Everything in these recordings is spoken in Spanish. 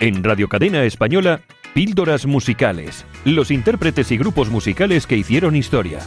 En Radio Cadena Española, Píldoras Musicales. Los intérpretes y grupos musicales que hicieron historia.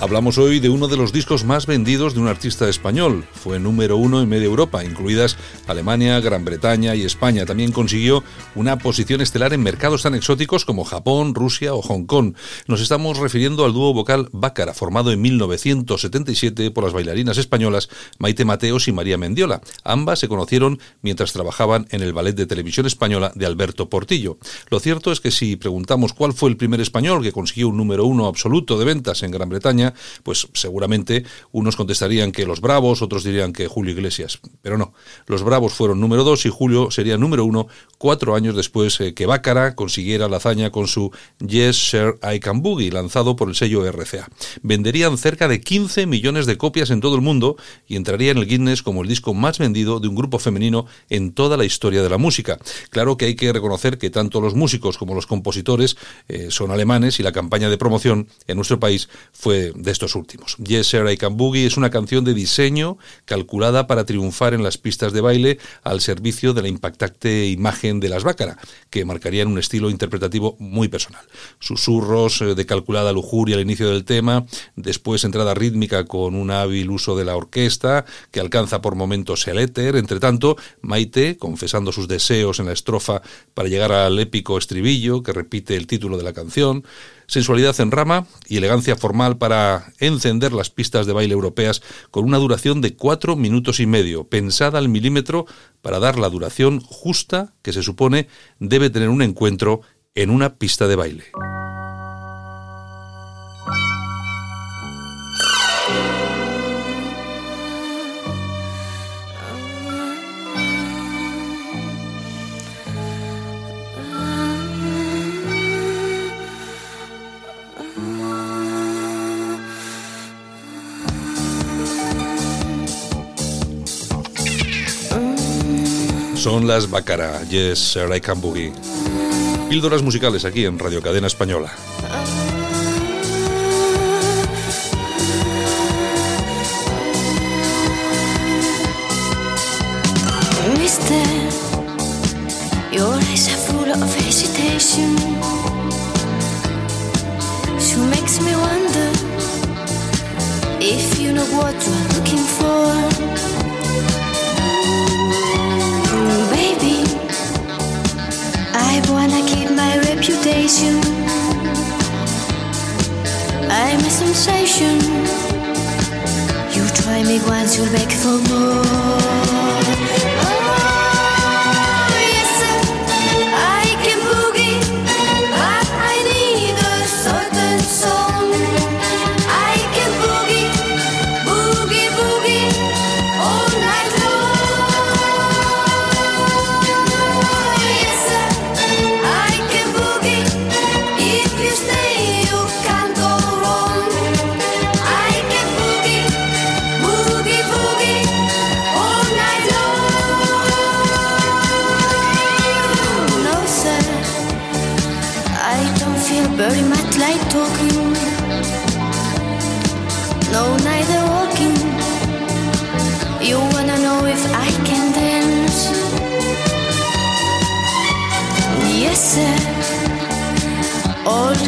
Hablamos hoy de uno de los discos más vendidos de un artista español. Fue número uno en media Europa, incluidas Alemania, Gran Bretaña y España. También consiguió una posición estelar en mercados tan exóticos como Japón, Rusia o Hong Kong. Nos estamos refiriendo al dúo vocal Bácara, formado en 1977 por las bailarinas españolas Maite Mateos y María Mendiola. Ambas se conocieron mientras trabajaban en el ballet de televisión española de Alberto Portillo. Lo cierto es que si preguntamos cuál fue el primer español que consiguió un número uno absoluto de ventas en Gran Bretaña, pues seguramente unos contestarían que los Bravos, otros dirían que Julio Iglesias. Pero no, los Bravos fueron número dos y Julio sería número uno cuatro años después eh, que Bácara consiguiera la hazaña con su Yes Sir I Can Boogie, lanzado por el sello RCA. Venderían cerca de 15 millones de copias en todo el mundo y entraría en el Guinness como el disco más vendido de un grupo femenino en toda la historia de la música. Claro que hay que reconocer que tanto los músicos como los compositores eh, son alemanes y la campaña de promoción en nuestro país fue de estos últimos. Yes Sir I Can Boogie es una canción de diseño calculada para triunfar en las pistas de baile al servicio de la impactante imagen de las Bácara, que marcarían un estilo interpretativo muy personal. Susurros eh, de calculada lujuria al inicio del tema, después entrada rítmica con un hábil uso de la orquesta, que alcanza por momentos el éter, entre tanto, Maite, confesando sus deseos en la estrofa para llegar al épico estribillo que repite el título de la canción, sensualidad en rama y elegancia formal para encender las pistas de baile europeas con una duración de cuatro minutos y medio, pensada al milímetro para dar la duración justa que se supone debe tener un encuentro en una pista de baile. Son las Bacara, Yes, Sir I Can Boogie. Píldoras musicales aquí en Radio Cadena Española. Mister, your eyes are full of hesitation. She makes me wonder if you know what you're looking for. big you'll for more.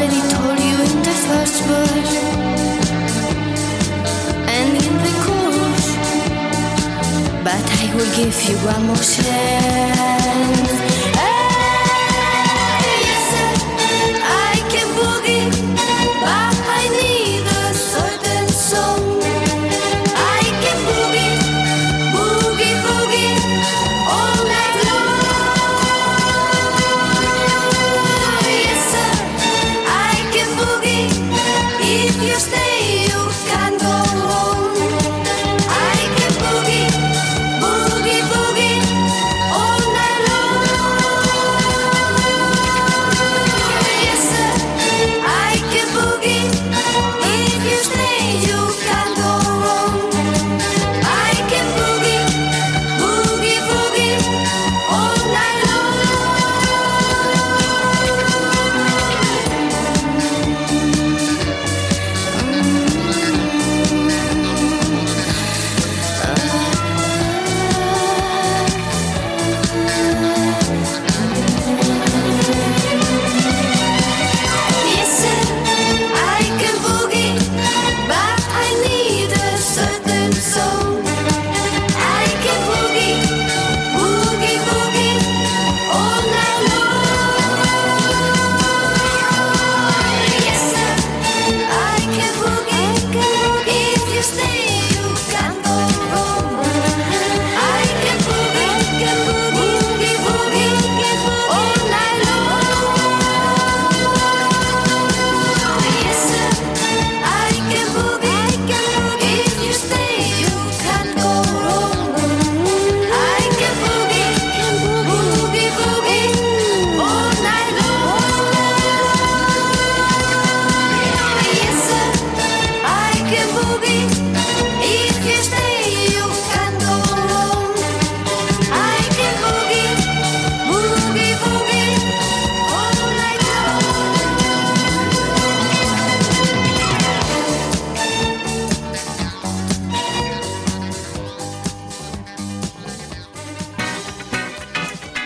already told you in the first verse and in the chorus, but I will give you one more chance.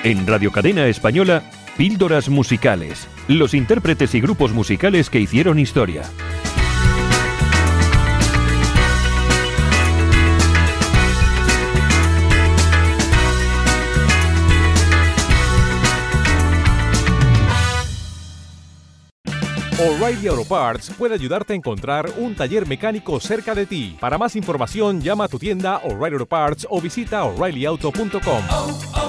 En Radio Cadena Española, Píldoras Musicales. Los intérpretes y grupos musicales que hicieron historia. O'Reilly Auto Parts puede ayudarte a encontrar un taller mecánico cerca de ti. Para más información, llama a tu tienda O'Reilly Auto Parts o visita oreillyauto.com.